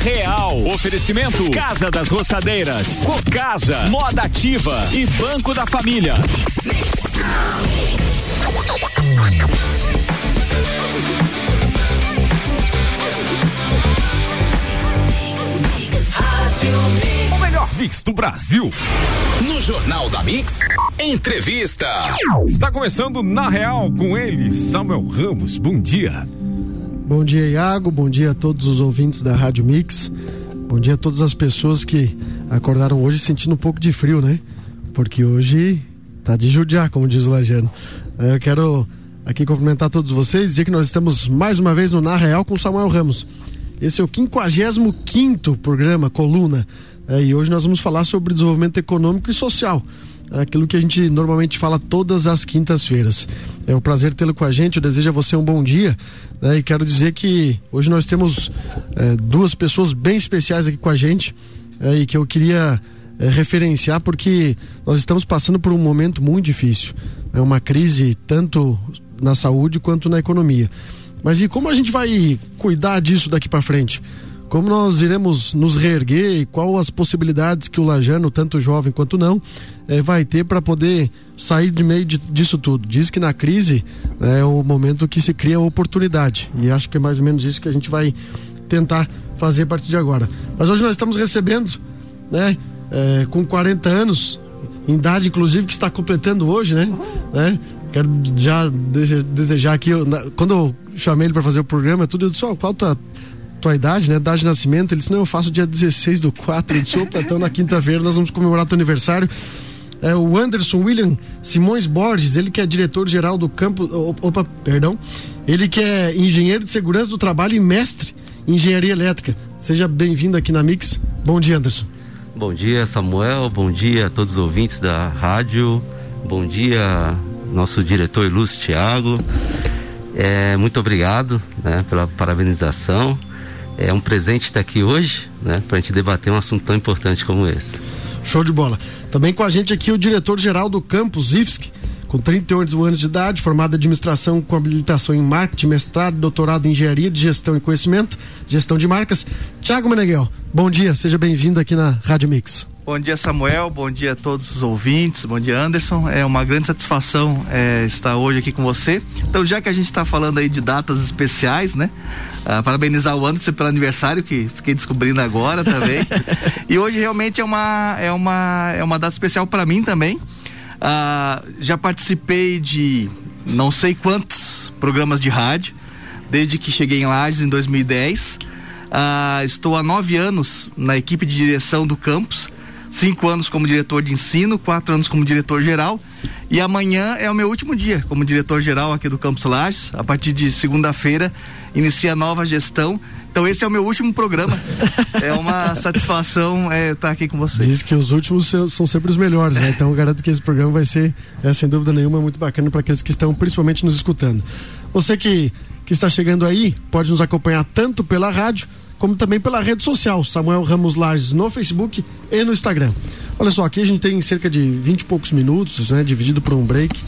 Real. Oferecimento Casa das Roçadeiras, Cocasa, Moda Ativa e Banco da Família. O melhor mix do Brasil. No Jornal da Mix, entrevista. Está começando na Real com ele, Samuel Ramos. Bom dia. Bom dia, Iago. Bom dia a todos os ouvintes da Rádio Mix. Bom dia a todas as pessoas que acordaram hoje sentindo um pouco de frio, né? Porque hoje tá de judiar, como diz o Lajano. Eu quero aqui cumprimentar todos vocês, dizer que nós estamos mais uma vez no Na Real com Samuel Ramos. Esse é o 55 programa, coluna. É, e hoje nós vamos falar sobre desenvolvimento econômico e social. Aquilo que a gente normalmente fala todas as quintas-feiras. É um prazer tê-lo com a gente. Eu desejo a você um bom dia. Né? E quero dizer que hoje nós temos é, duas pessoas bem especiais aqui com a gente é, e que eu queria é, referenciar porque nós estamos passando por um momento muito difícil. É uma crise tanto na saúde quanto na economia. Mas e como a gente vai cuidar disso daqui para frente? Como nós iremos nos reerguer e qual as possibilidades que o Lajano, tanto jovem quanto não, eh, vai ter para poder sair de meio de, disso tudo? Diz que na crise né, é o momento que se cria oportunidade e acho que é mais ou menos isso que a gente vai tentar fazer a partir de agora. Mas hoje nós estamos recebendo, né, eh, com 40 anos, idade inclusive que está completando hoje, né? né? Quero já desejar aqui, quando eu chamei ele para fazer o programa, tudo, eu disse, oh, qual a tua, idade, né? Idade de nascimento. Ele disse, não, eu faço dia 16 do 4. Eu disse, opa, então na quinta-feira nós vamos comemorar teu aniversário. É, o Anderson William Simões Borges, ele que é diretor-geral do campo. Opa, perdão. Ele que é engenheiro de segurança do trabalho e mestre em engenharia elétrica. Seja bem-vindo aqui na Mix. Bom dia, Anderson. Bom dia, Samuel. Bom dia a todos os ouvintes da rádio. Bom dia, nosso diretor ilustre Tiago. É, muito obrigado né, pela parabenização. É um presente estar aqui hoje, né, para a gente debater um assunto tão importante como esse. Show de bola. Também com a gente aqui o diretor-geral do campus IFSC, com 38 anos de idade, formado em administração com habilitação em marketing, mestrado, doutorado em engenharia de gestão e conhecimento, gestão de marcas. Tiago Meneghel, bom dia, seja bem-vindo aqui na Rádio Mix. Bom dia, Samuel. Bom dia a todos os ouvintes. Bom dia, Anderson. É uma grande satisfação é, estar hoje aqui com você. Então, já que a gente está falando aí de datas especiais, né? Ah, parabenizar o Anderson pelo aniversário que fiquei descobrindo agora também. e hoje realmente é uma é uma é uma data especial para mim também. Ah, já participei de não sei quantos programas de rádio desde que cheguei em Lages em 2010. Ah, estou há nove anos na equipe de direção do campus cinco anos como diretor de ensino, quatro anos como diretor geral. E amanhã é o meu último dia como diretor geral aqui do Campus Lages. A partir de segunda-feira inicia a nova gestão. Então esse é o meu último programa. é uma satisfação estar é, tá aqui com vocês. Diz que os últimos são sempre os melhores, né? Então eu garanto que esse programa vai ser, é, sem dúvida nenhuma, muito bacana para aqueles que estão principalmente nos escutando. Você que, que está chegando aí, pode nos acompanhar tanto pela rádio como também pela rede social, Samuel Ramos Lages no Facebook e no Instagram. Olha só, aqui a gente tem cerca de 20 e poucos minutos, né, dividido por um break,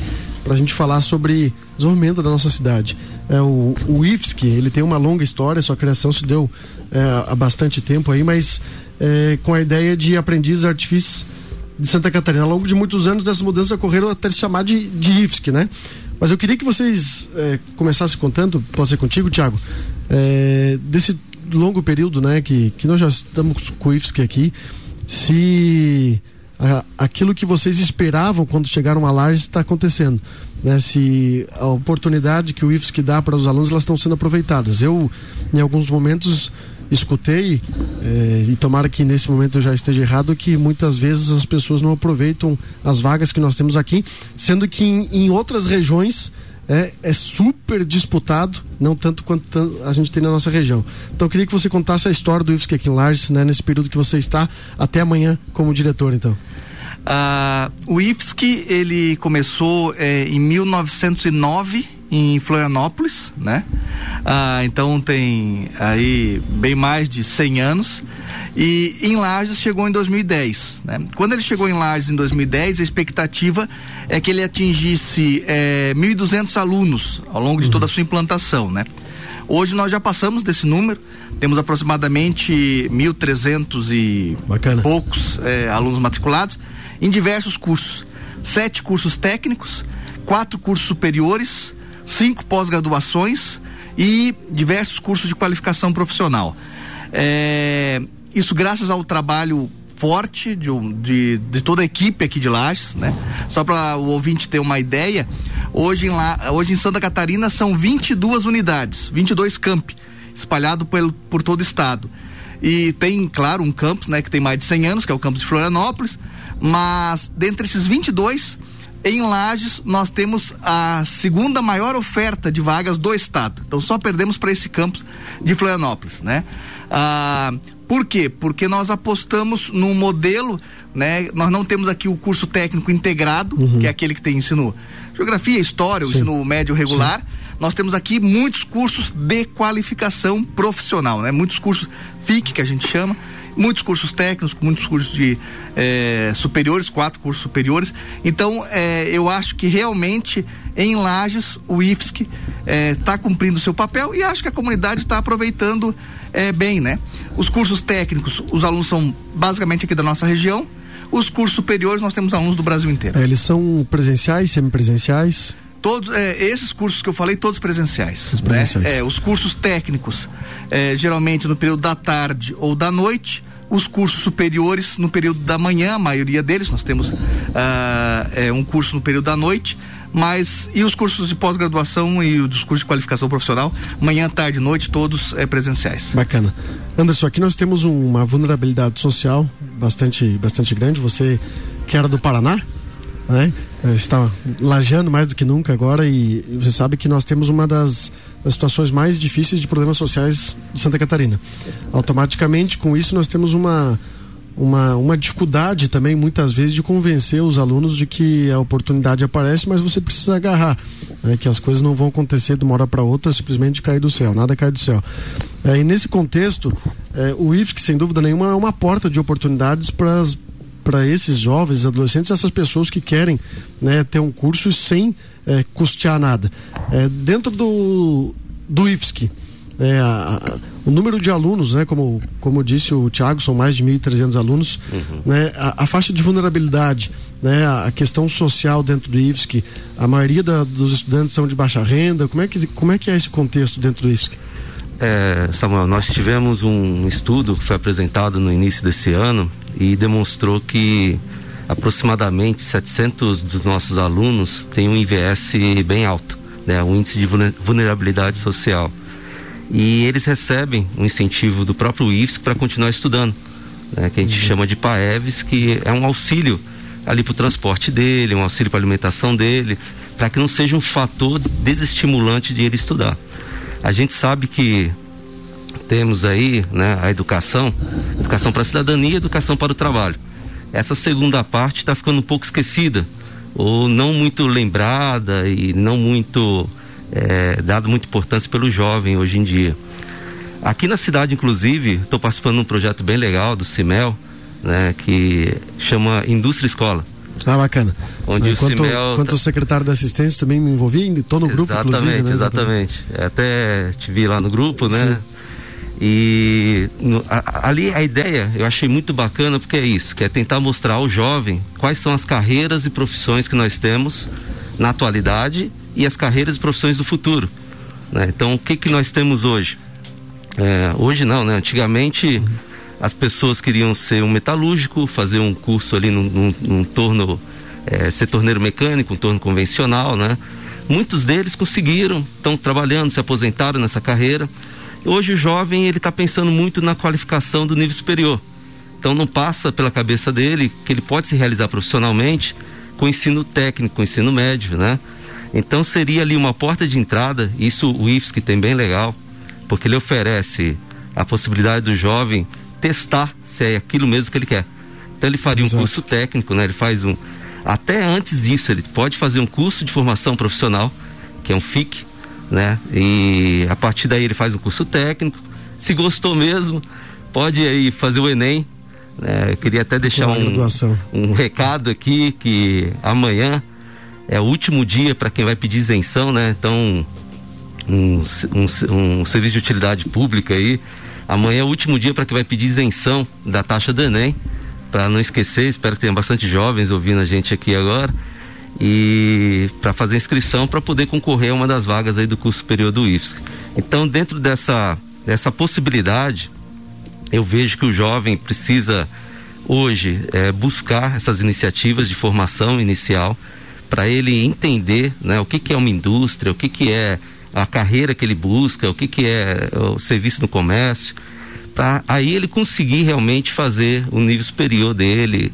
para a gente falar sobre desenvolvimento da nossa cidade. É, o, o IFSC, ele tem uma longa história, sua criação se deu é, há bastante tempo aí, mas é, com a ideia de aprendiz artifícios de Santa Catarina. Ao longo de muitos anos dessa mudança ocorreram até se chamar de, de IFSC, né? Mas eu queria que vocês é, começassem contando, pode ser contigo, Tiago, é, desse longo período, né, que, que nós já estamos com o IFSC aqui, se a, aquilo que vocês esperavam quando chegaram a Lages está acontecendo, né? Se a oportunidade que o IFSC dá para os alunos elas estão sendo aproveitadas. Eu, em alguns momentos, escutei eh, e tomara que nesse momento eu já esteja errado que muitas vezes as pessoas não aproveitam as vagas que nós temos aqui, sendo que em, em outras regiões é, é super disputado, não tanto quanto a gente tem na nossa região. Então eu queria que você contasse a história do IFSC aqui em Lages, né, nesse período que você está, até amanhã como diretor, então. Ah, o IFSC, ele começou é, em 1909 em Florianópolis, né? Ah, então tem aí bem mais de 100 anos. E em Lages chegou em 2010. Né? Quando ele chegou em Lages em 2010, a expectativa é que ele atingisse é, 1.200 alunos ao longo de toda a sua implantação. Né? Hoje nós já passamos desse número, temos aproximadamente 1.300 e Bacana. poucos é, alunos matriculados em diversos cursos. Sete cursos técnicos, quatro cursos superiores, cinco pós-graduações e diversos cursos de qualificação profissional. É, isso graças ao trabalho forte de, de, de, toda a equipe aqui de Lages, né? Só para o ouvinte ter uma ideia, hoje em, La, hoje em Santa Catarina são 22 unidades, 22 campi, espalhado por, por todo o estado. E tem, claro, um campus, né, que tem mais de 100 anos, que é o campus de Florianópolis, mas dentre esses 22, em Lages nós temos a segunda maior oferta de vagas do estado. Então só perdemos para esse campus de Florianópolis, né? Ah, por quê? Porque nós apostamos num modelo, né? Nós não temos aqui o curso técnico integrado, uhum. que é aquele que tem ensino geografia, história, o ensino médio regular. Sim. Nós temos aqui muitos cursos de qualificação profissional, né? Muitos cursos FIC que a gente chama, muitos cursos técnicos, muitos cursos de eh, superiores, quatro cursos superiores. Então, eh, eu acho que realmente em Lages o IFSC está eh, cumprindo o seu papel e acho que a comunidade está aproveitando bem, né? Os cursos técnicos, os alunos são basicamente aqui da nossa região. Os cursos superiores, nós temos alunos do Brasil inteiro. eles são presenciais, semipresenciais? Todos é, esses cursos que eu falei todos presenciais, todos né? presenciais. É, os cursos técnicos é, geralmente no período da tarde ou da noite os cursos superiores no período da manhã a maioria deles nós temos ah, é, um curso no período da noite mas e os cursos de pós-graduação e os cursos de qualificação profissional manhã tarde noite todos é, presenciais bacana Anderson aqui nós temos uma vulnerabilidade social bastante bastante grande você que era do Paraná né? É, está lajando mais do que nunca agora e você sabe que nós temos uma das, das, situações mais difíceis de problemas sociais de Santa Catarina. Automaticamente, com isso, nós temos uma, uma, uma dificuldade também, muitas vezes, de convencer os alunos de que a oportunidade aparece, mas você precisa agarrar. Né? Que as coisas não vão acontecer de uma hora para outra simplesmente cair do céu, nada cai do céu. É, e nesse contexto, é, o IFSC, sem dúvida nenhuma, é uma porta de oportunidades para para esses jovens, adolescentes, essas pessoas que querem né, ter um curso sem é, custear nada. É, dentro do, do IFSC, é, a, a, o número de alunos, né, como, como disse o Tiago, são mais de 1.300 alunos, uhum. né, a, a, faixa de vulnerabilidade, né, a, questão social dentro do IFSC, a maioria da, dos estudantes são de baixa renda, como é que, como é, que é esse contexto dentro do IFSC? É, Samuel, nós tivemos um estudo que foi apresentado no início desse ano e demonstrou que aproximadamente 700 dos nossos alunos têm um IVS bem alto, né, um índice de vulnerabilidade social. E eles recebem um incentivo do próprio IFSC para continuar estudando, né, que a gente uhum. chama de PAEVs, que é um auxílio ali para o transporte dele, um auxílio para a alimentação dele, para que não seja um fator desestimulante de ele estudar. A gente sabe que temos aí né, a educação, educação para a cidadania, educação para o trabalho. Essa segunda parte está ficando um pouco esquecida ou não muito lembrada e não muito é, dado muita importância pelo jovem hoje em dia. Aqui na cidade, inclusive, estou participando de um projeto bem legal do CIMEL, né, que chama Indústria Escola. Ah, bacana. Onde é, o quanto, CIMEL... quanto secretário da assistência também me envolvi, estou no grupo, exatamente, inclusive. Né? Exatamente. Até te vi lá no grupo, né? Sim. E no, a, ali a ideia eu achei muito bacana porque é isso, que é tentar mostrar ao jovem quais são as carreiras e profissões que nós temos na atualidade e as carreiras e profissões do futuro. Né? Então o que que nós temos hoje? É, hoje não, né? Antigamente as pessoas queriam ser um metalúrgico, fazer um curso ali num, num, num torno, é, ser torneiro mecânico, um torno convencional, né? Muitos deles conseguiram, estão trabalhando, se aposentaram nessa carreira Hoje o jovem ele está pensando muito na qualificação do nível superior. Então não passa pela cabeça dele que ele pode se realizar profissionalmente com ensino técnico, com ensino médio, né? Então seria ali uma porta de entrada, isso o IFSC tem bem legal, porque ele oferece a possibilidade do jovem testar se é aquilo mesmo que ele quer. Então ele faria Exato. um curso técnico, né? Ele faz um até antes disso ele pode fazer um curso de formação profissional, que é um FIC, né? E a partir daí ele faz o curso técnico. Se gostou mesmo, pode aí fazer o Enem. Né? queria até deixar um, um recado aqui que amanhã é o último dia para quem vai pedir isenção, né? Então um, um, um serviço de utilidade pública aí. Amanhã é o último dia para que vai pedir isenção da taxa do Enem. Para não esquecer, espero que tenha bastante jovens ouvindo a gente aqui agora. E para fazer inscrição para poder concorrer a uma das vagas aí do curso superior do IFSC. Então, dentro dessa, dessa possibilidade, eu vejo que o jovem precisa hoje é, buscar essas iniciativas de formação inicial para ele entender né, o que, que é uma indústria, o que, que é a carreira que ele busca, o que, que é o serviço no comércio, para aí ele conseguir realmente fazer o nível superior dele.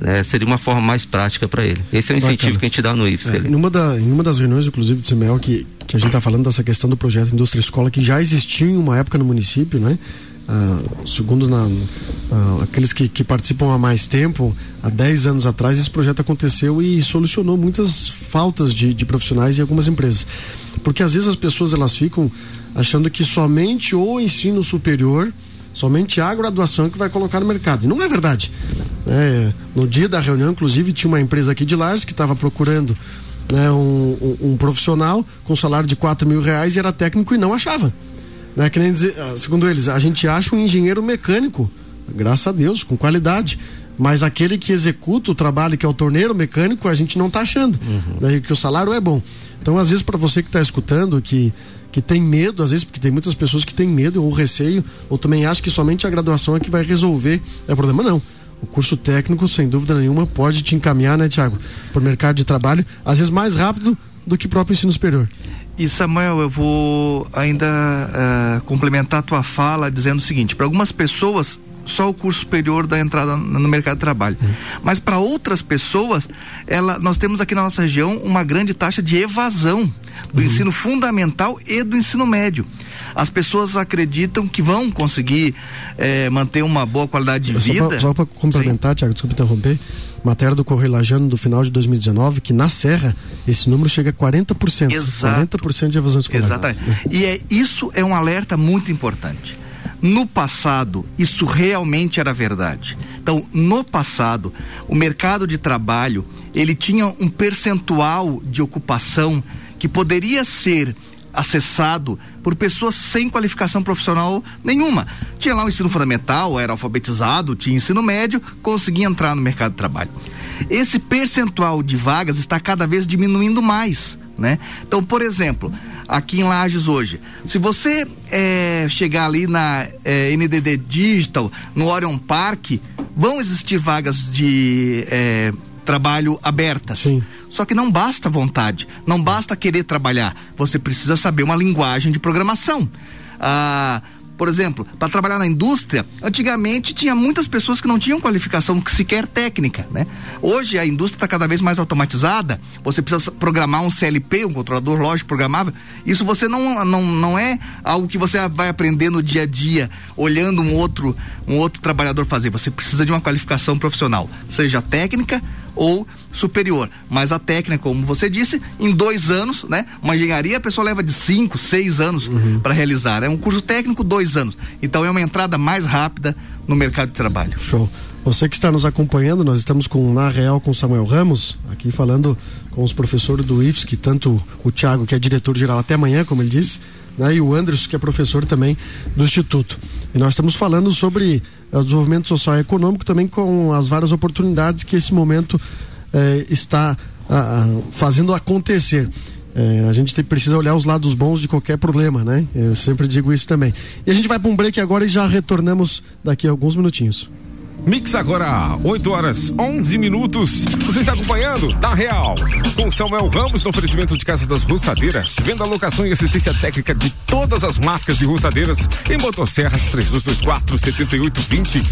Né, seria uma forma mais prática para ele. Esse é o incentivo Bacana. que a gente dá no IFSC. É, em, uma da, em uma das reuniões, inclusive, de CIMEL, que, que a gente está falando dessa questão do projeto Indústria Escola, que já existiu em uma época no município, né? Ah, segundo na, ah, aqueles que, que, participam há mais tempo, há 10 anos atrás, esse projeto aconteceu e solucionou muitas faltas de, de profissionais em algumas empresas. Porque às vezes as pessoas elas ficam achando que somente o ensino superior, somente a graduação que vai colocar no mercado. E não é verdade. É, no dia da reunião, inclusive, tinha uma empresa aqui de Lars que estava procurando né, um, um, um, profissional com salário de 4 mil reais e era técnico e não achava. Né, que nem dizer, ah, segundo eles, a gente acha um engenheiro mecânico, graças a Deus, com qualidade mas aquele que executa o trabalho, que é o torneiro mecânico, a gente não está achando, uhum. né, que o salário é bom. Então, às vezes, para você que está escutando, que, que tem medo, às vezes, porque tem muitas pessoas que têm medo ou receio, ou também acham que somente a graduação é que vai resolver o problema, não. O curso técnico, sem dúvida nenhuma, pode te encaminhar, né, Tiago, para o mercado de trabalho, às vezes mais rápido do que o próprio ensino superior. E Samuel, eu vou ainda uh, complementar a tua fala dizendo o seguinte: para algumas pessoas só o curso superior da entrada no mercado de trabalho. Uhum. Mas para outras pessoas, ela, nós temos aqui na nossa região uma grande taxa de evasão do uhum. ensino fundamental e do ensino médio. As pessoas acreditam que vão conseguir é, manter uma boa qualidade de vida. Só para complementar, Tiago, desculpa interromper. Matéria do Correio Lajano do final de 2019, que na Serra esse número chega a 40%. Exato. 40% de evasão escolar. Exatamente. E é, isso é um alerta muito importante. No passado, isso realmente era verdade. Então, no passado, o mercado de trabalho, ele tinha um percentual de ocupação que poderia ser acessado por pessoas sem qualificação profissional nenhuma. Tinha lá o ensino fundamental, era alfabetizado, tinha ensino médio, conseguia entrar no mercado de trabalho. Esse percentual de vagas está cada vez diminuindo mais, né? Então, por exemplo, aqui em Lages hoje. Se você é, chegar ali na é, NDD Digital, no Orion Park, vão existir vagas de é, trabalho abertas. Sim. Só que não basta vontade, não basta querer trabalhar. Você precisa saber uma linguagem de programação. Ah, por exemplo, para trabalhar na indústria, antigamente tinha muitas pessoas que não tinham qualificação sequer técnica, né? Hoje a indústria está cada vez mais automatizada. Você precisa programar um CLP, um controlador lógico programável. Isso você não, não, não é algo que você vai aprender no dia a dia, olhando um outro, um outro trabalhador fazer. Você precisa de uma qualificação profissional, seja técnica ou superior. Mas a técnica, como você disse, em dois anos, né? Uma engenharia a pessoa leva de cinco, seis anos uhum. para realizar. É um curso técnico, dois anos. Então é uma entrada mais rápida no mercado de trabalho. Show. Você que está nos acompanhando, nós estamos com Na Real com Samuel Ramos, aqui falando com os professores do IFSC, tanto o Tiago, que é diretor-geral até amanhã, como ele disse, né, e o Anderson, que é professor também do Instituto. E nós estamos falando sobre o desenvolvimento social e econômico também com as várias oportunidades que esse momento é, está fazendo acontecer. É, a gente tem, precisa olhar os lados bons de qualquer problema, né? Eu sempre digo isso também. E a gente vai para um break agora e já retornamos daqui a alguns minutinhos. Mix agora, 8 horas 11 minutos. Você está acompanhando da Real com Samuel Ramos no oferecimento de Casa das Roçadeiras. Venda, locação e assistência técnica de todas as marcas de roçadeiras em Motosserras 3224 7820.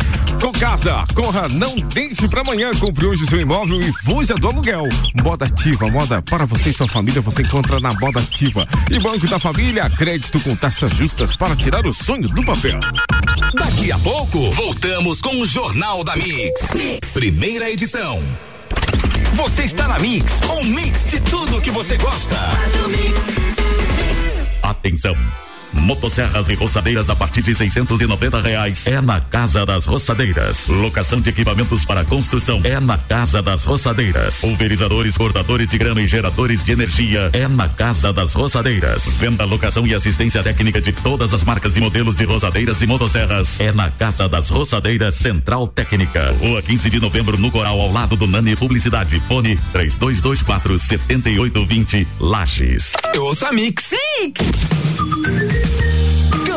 Com casa, corra, não deixe para amanhã. Compre hoje seu imóvel e fuja do aluguel. Moda ativa, moda para você e sua família você encontra na Moda Ativa. E Banco da Família, crédito com taxas justas para tirar o sonho do papel. Daqui a pouco, voltamos com o Jornal da mix. mix. Primeira edição. Você está na Mix, um mix de tudo que você gosta. Atenção. Motosserras e roçadeiras a partir de 690 reais. É na Casa das Roçadeiras. Locação de equipamentos para construção. É na Casa das Roçadeiras. Pulverizadores, cortadores de grama e geradores de energia. É na Casa das Roçadeiras. Venda, locação e assistência técnica de todas as marcas e modelos de roçadeiras e motosserras. É na Casa das Roçadeiras Central Técnica. Rua 15 de novembro no Coral ao lado do Nani Publicidade. Fone 3224 7820 Lages. Eu ouço a Mix. Mix.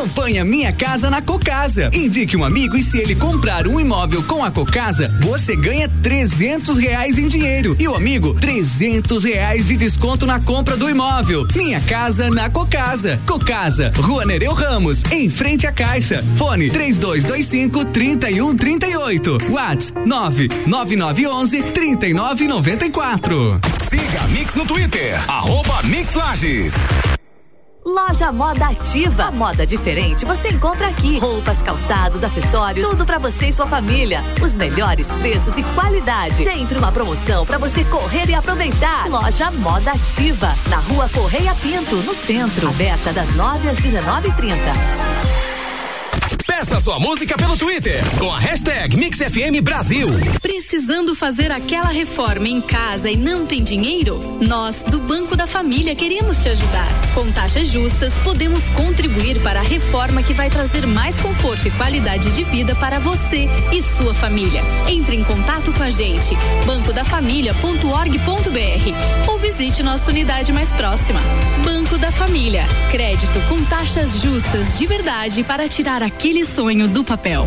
Campanha Minha Casa na Cocasa. Indique um amigo e se ele comprar um imóvel com a Cocasa, você ganha trezentos reais em dinheiro e o amigo trezentos reais de desconto na compra do imóvel. Minha Casa na Cocasa. Cocasa, Rua Nereu Ramos, em frente à Caixa. Fone três dois, dois cinco, trinta e um, trinta e oito. Whats nove nove nove onze, trinta e nove noventa e quatro. Siga Mix no Twitter, arroba Mix Lages. Loja Moda Ativa. A moda diferente você encontra aqui. Roupas, calçados, acessórios, tudo para você e sua família. Os melhores preços e qualidade. Sempre uma promoção para você correr e aproveitar. Loja Moda Ativa, na Rua Correia Pinto, no centro. Aberta das 9 às 19h30. Peça sua música pelo Twitter com a hashtag MixFM Brasil. Precisando fazer aquela reforma em casa e não tem dinheiro? Nós, do Banco da Família, queremos te ajudar. Com taxas justas, podemos contribuir para a reforma que vai trazer mais conforto e qualidade de vida para você e sua família. Entre em contato com a gente, bancodafamilia.org.br ou visite nossa unidade mais próxima. Banco da Família. Crédito com taxas justas de verdade para tirar aquele sonho do papel.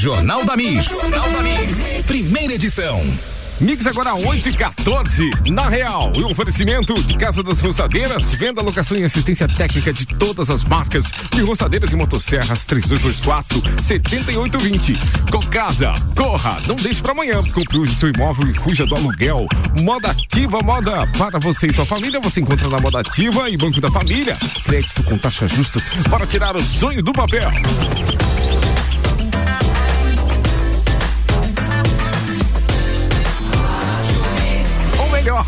Jornal da Mix. Jornal da Mix. Primeira edição. Mix agora 8 e 14 na Real. E um oferecimento de Casa das Roçadeiras, venda, locação e assistência técnica de todas as marcas de roçadeiras e motosserras 3224 7820. Com casa, corra, não deixe para amanhã. Compre hoje seu imóvel e fuja do aluguel. Moda Ativa, moda para você e sua família. Você encontra na Moda Ativa e Banco da Família. Crédito com taxas justas para tirar o sonho do papel.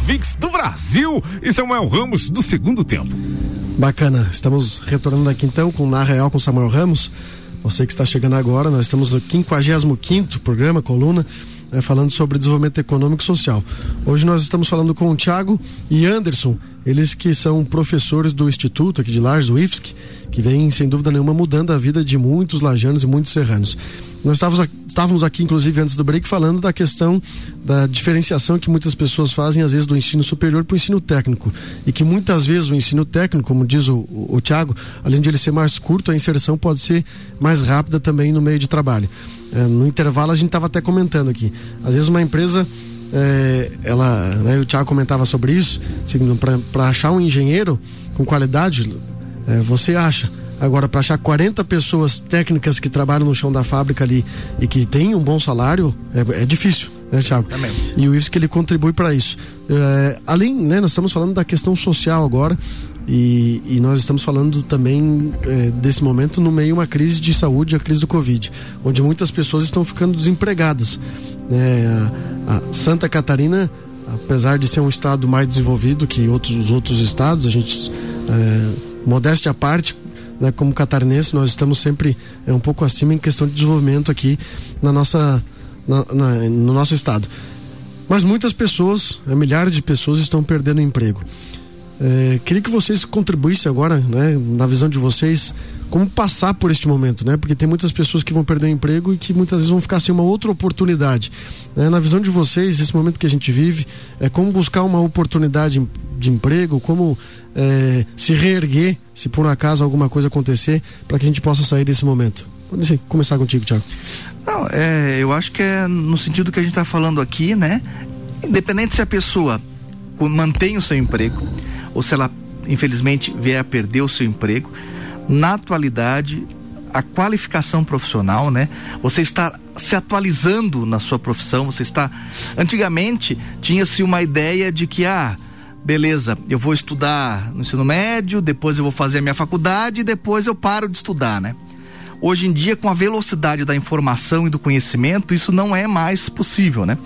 VIX do Brasil e Samuel Ramos do segundo tempo. Bacana, estamos retornando aqui então com Na Real com Samuel Ramos. Você que está chegando agora, nós estamos no 55 programa, coluna, né, falando sobre desenvolvimento econômico e social. Hoje nós estamos falando com o Thiago e Anderson, eles que são professores do Instituto aqui de Lages, o IFSC, que vem sem dúvida nenhuma mudando a vida de muitos lajanos e muitos serranos. Nós estávamos, estávamos aqui, inclusive, antes do break, falando da questão da diferenciação que muitas pessoas fazem, às vezes, do ensino superior para o ensino técnico. E que muitas vezes o ensino técnico, como diz o, o, o Tiago, além de ele ser mais curto, a inserção pode ser mais rápida também no meio de trabalho. É, no intervalo, a gente estava até comentando aqui. Às vezes, uma empresa. É, ela, né, o Tiago comentava sobre isso, para achar um engenheiro com qualidade, é, você acha Agora, para achar 40 pessoas técnicas que trabalham no chão da fábrica ali e que têm um bom salário, é, é difícil, né, Thiago? Também. E o isso que ele contribui para isso. É, além, né, nós estamos falando da questão social agora. E, e nós estamos falando também é, desse momento no meio de uma crise de saúde, a crise do Covid, onde muitas pessoas estão ficando desempregadas. Né? A, a Santa Catarina, apesar de ser um estado mais desenvolvido que outros, os outros estados, a gente, é, modéstia à parte, né, como catarinense, nós estamos sempre é, um pouco acima em questão de desenvolvimento aqui na nossa, na, na, no nosso estado. Mas muitas pessoas, é, milhares de pessoas estão perdendo emprego. É, queria que vocês contribuíssem agora, né, na visão de vocês, como passar por este momento, né? Porque tem muitas pessoas que vão perder o emprego e que muitas vezes vão ficar sem uma outra oportunidade. Né? Na visão de vocês, esse momento que a gente vive, é como buscar uma oportunidade de emprego, como é, se reerguer se por acaso alguma coisa acontecer, para que a gente possa sair desse momento. Pode começar contigo, Tiago. Não, é, eu acho que é no sentido que a gente está falando aqui, né? Independente se a pessoa mantém o seu emprego ou se ela infelizmente vier a perder o seu emprego, na atualidade a qualificação profissional, né? Você está se atualizando na sua profissão, você está antigamente tinha-se uma ideia de que ah, beleza, eu vou estudar no ensino médio, depois eu vou fazer a minha faculdade e depois eu paro de estudar, né? Hoje em dia, com a velocidade da informação e do conhecimento, isso não é mais possível, né?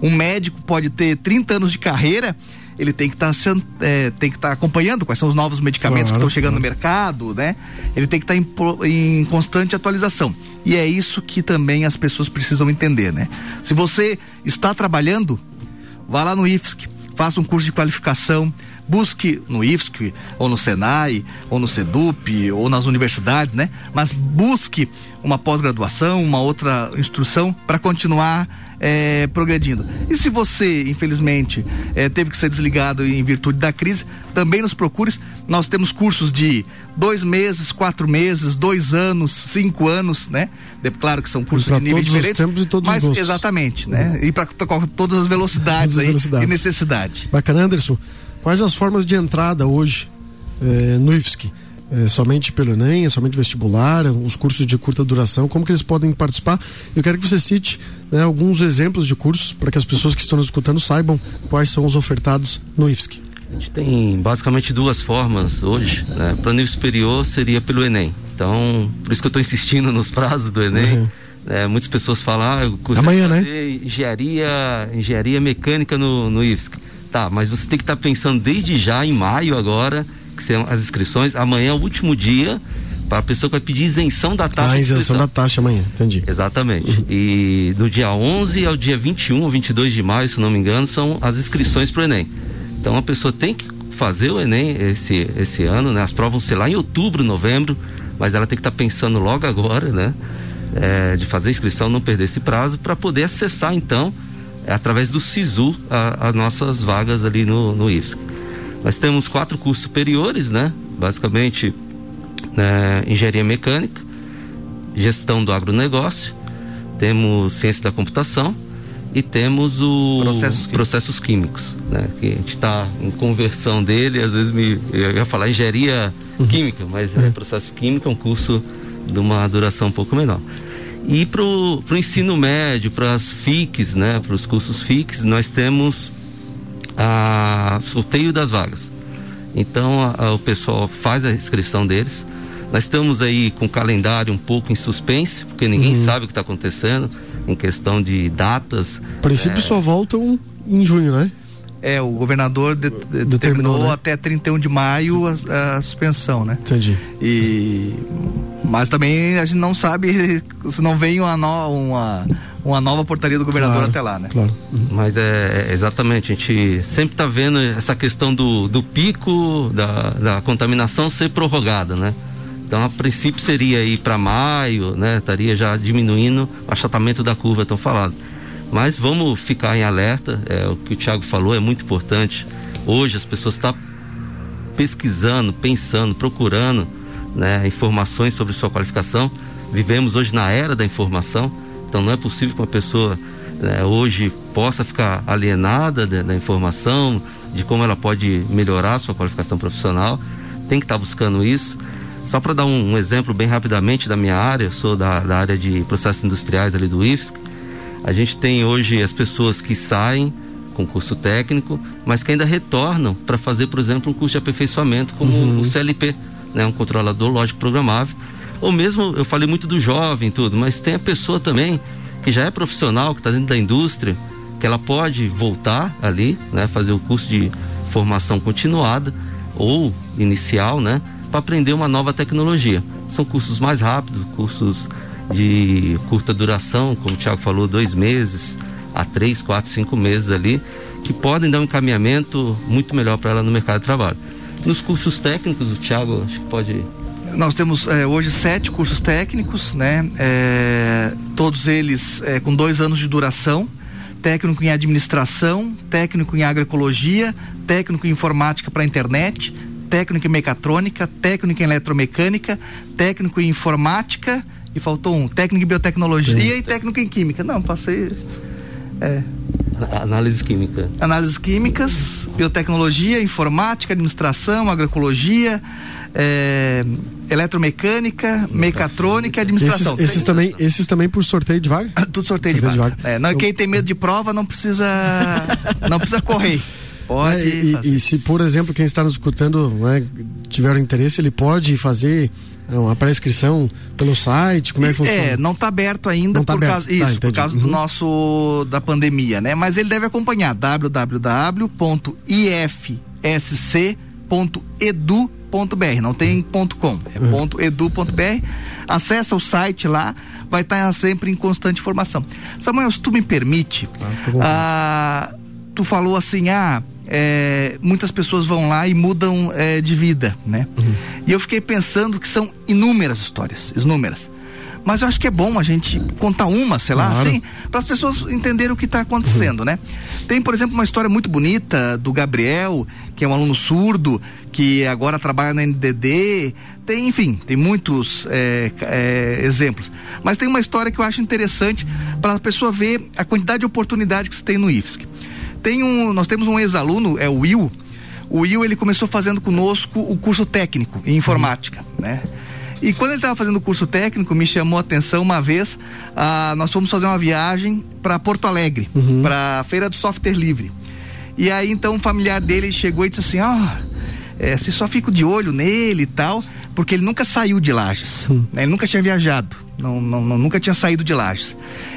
Um médico pode ter 30 anos de carreira ele tem que estar tá, é, estar tá acompanhando quais são os novos medicamentos claro, que estão chegando claro. no mercado, né? Ele tem que estar tá em, em, constante atualização. E é isso que também as pessoas precisam entender, né? Se você está trabalhando, vá lá no IFSC, faça um curso de qualificação, busque no IFSC, ou no Senai, ou no SEDUP, ou nas universidades, né? Mas busque uma pós-graduação, uma outra instrução para continuar é, progredindo. E se você, infelizmente, é, teve que ser desligado em virtude da crise, também nos procure. Nós temos cursos de dois meses, quatro meses, dois anos, cinco anos, né? De, claro que são cursos de níveis diferentes. Tempos e todos mas os exatamente, né? E para todas as velocidades, aí, velocidades. e necessidade. Bacana, Anderson. Quais as formas de entrada hoje é, no IFSC? É, somente pelo Enem, é somente vestibular, os cursos de curta duração, como que eles podem participar? Eu quero que você cite né, alguns exemplos de cursos para que as pessoas que estão nos escutando saibam quais são os ofertados no IFSC. A gente tem basicamente duas formas hoje. Né? Para nível superior seria pelo Enem. Então, por isso que eu estou insistindo nos prazos do Enem. Uhum. É, muitas pessoas falam, ah, eu Amanhã, né? engenharia, engenharia mecânica no, no IFSC. Tá, mas você tem que estar tá pensando desde já, em maio agora, que são as inscrições. Amanhã é o último dia para a pessoa que vai pedir isenção da taxa. Ah, isenção da taxa amanhã, entendi. Exatamente. Uhum. E do dia 11 ao dia 21 ou 22 de maio, se não me engano, são as inscrições para o Enem. Então a pessoa tem que fazer o Enem esse, esse ano, né? As provas vão ser lá em outubro, novembro, mas ela tem que estar tá pensando logo agora, né? É, de fazer a inscrição, não perder esse prazo, para poder acessar então, é, através do SISU, as nossas vagas ali no, no IFSC. Nós temos quatro cursos superiores, né? Basicamente, né, engenharia mecânica, gestão do agronegócio, temos ciência da computação e temos o processos químicos, processos químicos né? Que a gente está em conversão dele, às vezes me, eu ia falar engenharia uhum. química, mas é. processo químico é um curso de uma duração um pouco menor. E para o ensino médio, para as FICs, né, para os cursos FICs, nós temos a sorteio das vagas. Então a, a, o pessoal faz a inscrição deles. Nós estamos aí com o calendário um pouco em suspense, porque ninguém uhum. sabe o que está acontecendo em questão de datas. A princípio é... só voltam em junho, né? É, o governador de, de, determinou né? até 31 de maio a, a, suspensão, né? Entendi. E, mas também a gente não sabe se não vem uma, no, uma, uma nova portaria do governador claro, até lá, né? Claro. Uhum. Mas é, é, exatamente, a gente sempre está vendo essa questão do, do pico da, da contaminação ser prorrogada, né? Então, a princípio seria ir para maio, né? Estaria já diminuindo o achatamento da curva, tão falado. Mas vamos ficar em alerta, é, o que o Tiago falou é muito importante. Hoje as pessoas estão tá pesquisando, pensando, procurando né, informações sobre sua qualificação. Vivemos hoje na era da informação, então não é possível que uma pessoa né, hoje possa ficar alienada de, da informação, de como ela pode melhorar sua qualificação profissional. Tem que estar tá buscando isso. Só para dar um, um, exemplo bem rapidamente da minha área, eu sou da, da área de processos industriais ali do IFSC. A gente tem hoje as pessoas que saem com curso técnico, mas que ainda retornam para fazer, por exemplo, um curso de aperfeiçoamento como uhum. o CLP, né, um controlador lógico programável. Ou mesmo, eu falei muito do jovem tudo, mas tem a pessoa também que já é profissional, que está dentro da indústria, que ela pode voltar ali, né, fazer o curso de formação continuada ou inicial, né, para aprender uma nova tecnologia. São cursos mais rápidos, cursos de curta duração, como o Tiago falou, dois meses a três, quatro, cinco meses ali, que podem dar um encaminhamento muito melhor para ela no mercado de trabalho. Nos cursos técnicos, o Tiago acho que pode nós temos é, hoje sete cursos técnicos, né? É, todos eles é, com dois anos de duração. Técnico em administração, técnico em agroecologia, técnico em informática para a internet, técnico em mecatrônica, técnico em eletromecânica, técnico em informática, e faltou um, técnico em biotecnologia Sim. e técnico em química. Não, passei. É. Análise química. Análises químicas, biotecnologia, informática, administração, agroecologia, é, eletromecânica, mecatrônica e administração. Esses, esses também, esses também por sorteio de vaga? Tudo sorteio, sorteio de vaga. De vaga. É, não, quem tem medo de prova não precisa não precisa correr. Pode. É, e, e, se, por exemplo, quem está nos escutando né, tiver interesse, ele pode fazer é, uma pré-inscrição pelo site? Como é que funciona? É, não está aberto ainda não tá por, aberto. Causa, tá, isso, por causa uhum. do nosso da pandemia, né? Mas ele deve acompanhar www.ifsc.edu.br, não tem ponto .com, é uhum. ponto .edu.br. Acessa o site lá, vai estar tá sempre em constante informação. Samuel, se tu me permite, ah, tu falou assim, ah, é, muitas pessoas vão lá e mudam é, de vida, né? Uhum. E eu fiquei pensando que são inúmeras histórias, inúmeras. Mas eu acho que é bom a gente contar uma, sei lá, claro. assim, para as pessoas entenderem o que está acontecendo, uhum. né? Tem, por exemplo, uma história muito bonita do Gabriel, que é um aluno surdo, que agora trabalha na NDD. Tem, enfim, tem muitos é, é, exemplos. Mas tem uma história que eu acho interessante para a pessoa ver a quantidade de oportunidade que se tem no IFSC. Tem um, nós temos um ex-aluno, é o Will. O Will ele começou fazendo conosco o curso técnico em informática, né? E quando ele estava fazendo o curso técnico, me chamou a atenção uma vez, ah, nós fomos fazer uma viagem para Porto Alegre, uhum. para a Feira do Software Livre. E aí então um familiar dele chegou e disse assim: Ó, oh, é, você só fica de olho nele e tal, porque ele nunca saiu de Lages, né? ele nunca tinha viajado, não, não, não, nunca tinha saído de Lages.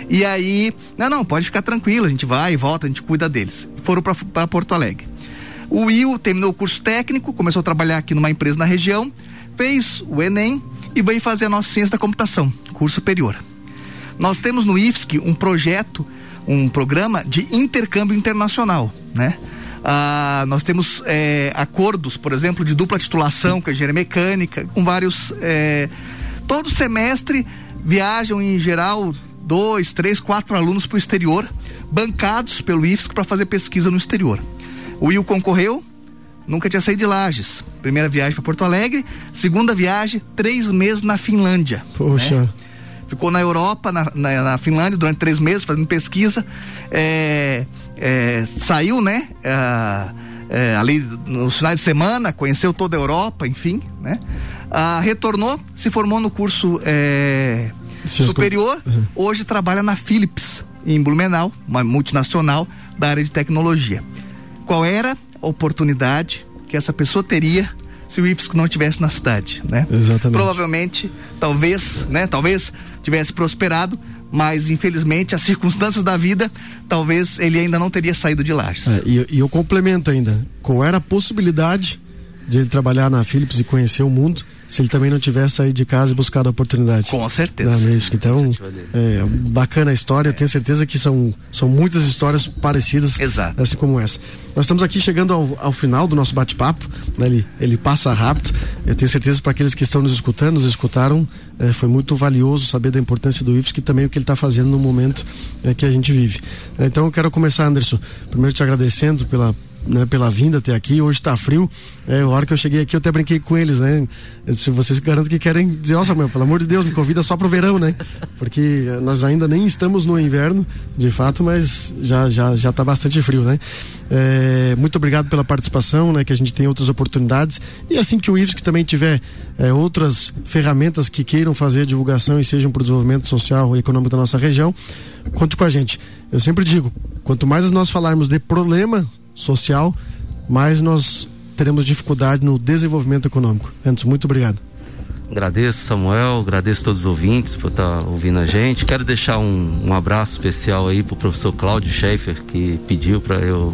E aí, não, não, pode ficar tranquilo, a gente vai e volta, a gente cuida deles. Foram para Porto Alegre. O Will terminou o curso técnico, começou a trabalhar aqui numa empresa na região, fez o Enem e veio fazer a nossa ciência da computação, curso superior. Nós temos no IFSC um projeto, um programa de intercâmbio internacional, né? Ah, nós temos é, acordos, por exemplo, de dupla titulação com a engenharia mecânica, com vários. É, todo semestre viajam em geral dois, três, quatro alunos para o exterior, bancados pelo IFSC para fazer pesquisa no exterior. O Will concorreu, nunca tinha saído de Lages. Primeira viagem para Porto Alegre, segunda viagem, três meses na Finlândia. Poxa. Né? Ficou na Europa, na, na, na, Finlândia, durante três meses, fazendo pesquisa. É, é, saiu, né? É, é ali nos finais de semana, conheceu toda a Europa, enfim, né? Ah, retornou, se formou no curso é, superior, uhum. hoje trabalha na Philips, em Blumenau, uma multinacional da área de tecnologia. Qual era a oportunidade que essa pessoa teria se o IFSC não tivesse na cidade, né? Exatamente. Provavelmente, talvez, né? Talvez tivesse prosperado, mas infelizmente as circunstâncias da vida, talvez ele ainda não teria saído de lá. É, e, e eu complemento ainda, qual era a possibilidade de ele trabalhar na Philips e conhecer o mundo se ele também não tivesse saído de casa e buscado a oportunidade. Com certeza. É então, é, bacana a história, é. tenho certeza que são, são muitas histórias parecidas, Exato. assim como essa. Nós estamos aqui chegando ao, ao final do nosso bate-papo, né? ele, ele passa rápido, eu tenho certeza para aqueles que estão nos escutando, nos escutaram, é, foi muito valioso saber da importância do IFES e também o que ele está fazendo no momento é, que a gente vive. Então eu quero começar, Anderson, primeiro te agradecendo pela né, pela vinda até aqui. Hoje está frio. É, a hora que eu cheguei aqui, eu até brinquei com eles, né? Se vocês garantem que querem dizer, nossa, meu, pelo amor de Deus, me convida só pro verão, né? Porque nós ainda nem estamos no inverno, de fato, mas já já já tá bastante frio, né? É, muito obrigado pela participação, né? Que a gente tem outras oportunidades e assim que o IFSC também tiver é, outras ferramentas que queiram fazer divulgação e sejam para o desenvolvimento social e econômico da nossa região, conte com a gente. Eu sempre digo, quanto mais nós falarmos de problema social, mais nós teremos dificuldade no desenvolvimento econômico. Antes, muito obrigado. Agradeço, Samuel, agradeço todos os ouvintes por estar tá ouvindo a gente. Quero deixar um, um abraço especial aí para o professor Cláudio Schaefer, que pediu para eu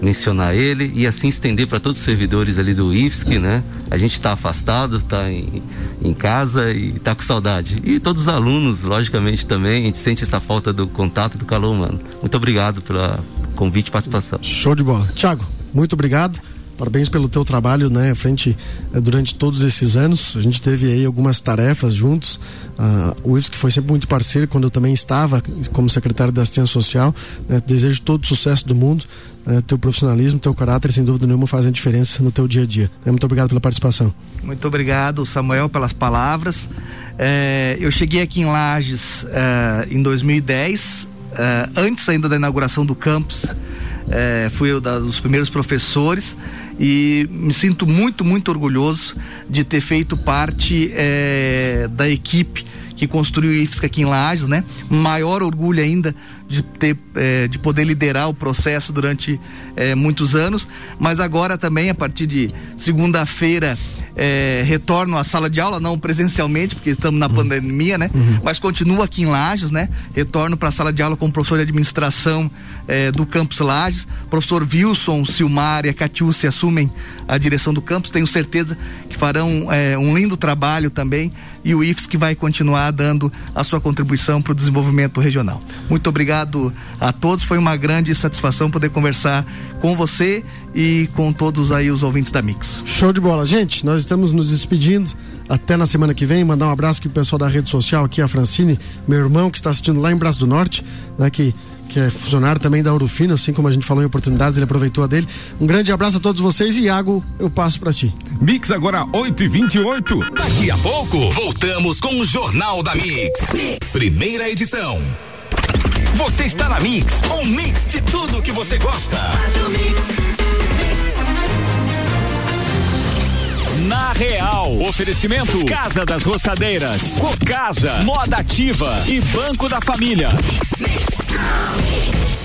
mencionar ele e assim estender para todos os servidores ali do IFSC, né? A gente está afastado, está em, em, casa e está com saudade. E todos os alunos, logicamente, também, a gente sente essa falta do contato do calor humano. Muito obrigado pela convite e participação. Show de bola. Tiago, muito obrigado. Parabéns pelo teu trabalho, né, frente eh, durante todos esses anos. A gente teve aí algumas tarefas juntos. Uh, o IFSC foi sempre muito parceiro quando eu também estava como secretário da assistência social. Né, desejo todo o sucesso do mundo. Né, teu profissionalismo, teu caráter, sem dúvida nenhuma, fazem diferença no teu dia a dia. Né, muito obrigado pela participação. Muito obrigado, Samuel, pelas palavras. É, eu cheguei aqui em Lages em 2010, é, antes ainda da inauguração do campus é, fui um dos primeiros professores e me sinto muito, muito orgulhoso de ter feito parte é, da equipe que construiu o IFSC aqui em Lages, né? Maior orgulho ainda de ter, é, de poder liderar o processo durante é, muitos anos, mas agora também a partir de segunda-feira é, retorno à sala de aula, não presencialmente, porque estamos na uhum. pandemia, né? Uhum. Mas continuo aqui em Lages, né? Retorno para a sala de aula como professor de administração é, do campus Lages. Professor Wilson, Silmar e a Catiúcia assumem a direção do campus. Tenho certeza que farão é, um lindo trabalho também e o IFES que vai continuar dando a sua contribuição para o desenvolvimento regional. Muito obrigado a todos, foi uma grande satisfação poder conversar com você e com todos aí os ouvintes da Mix. Show de bola, gente, nós estamos nos despedindo até na semana que vem, mandar um abraço aqui pro pessoal da rede social aqui, a Francine, meu irmão que está assistindo lá em Braço do Norte, né, que que é funcionário também da Urufino, assim como a gente falou em oportunidades, ele aproveitou a dele. Um grande abraço a todos vocês e Iago, eu passo para ti. Mix agora 8 e 28 Daqui a pouco, voltamos com o Jornal da mix. mix. Primeira edição. Você está na Mix, um mix de tudo que você gosta. Na Real, oferecimento Casa das Roçadeiras, Cocasa, Moda Ativa e Banco da Família. Mix, mix.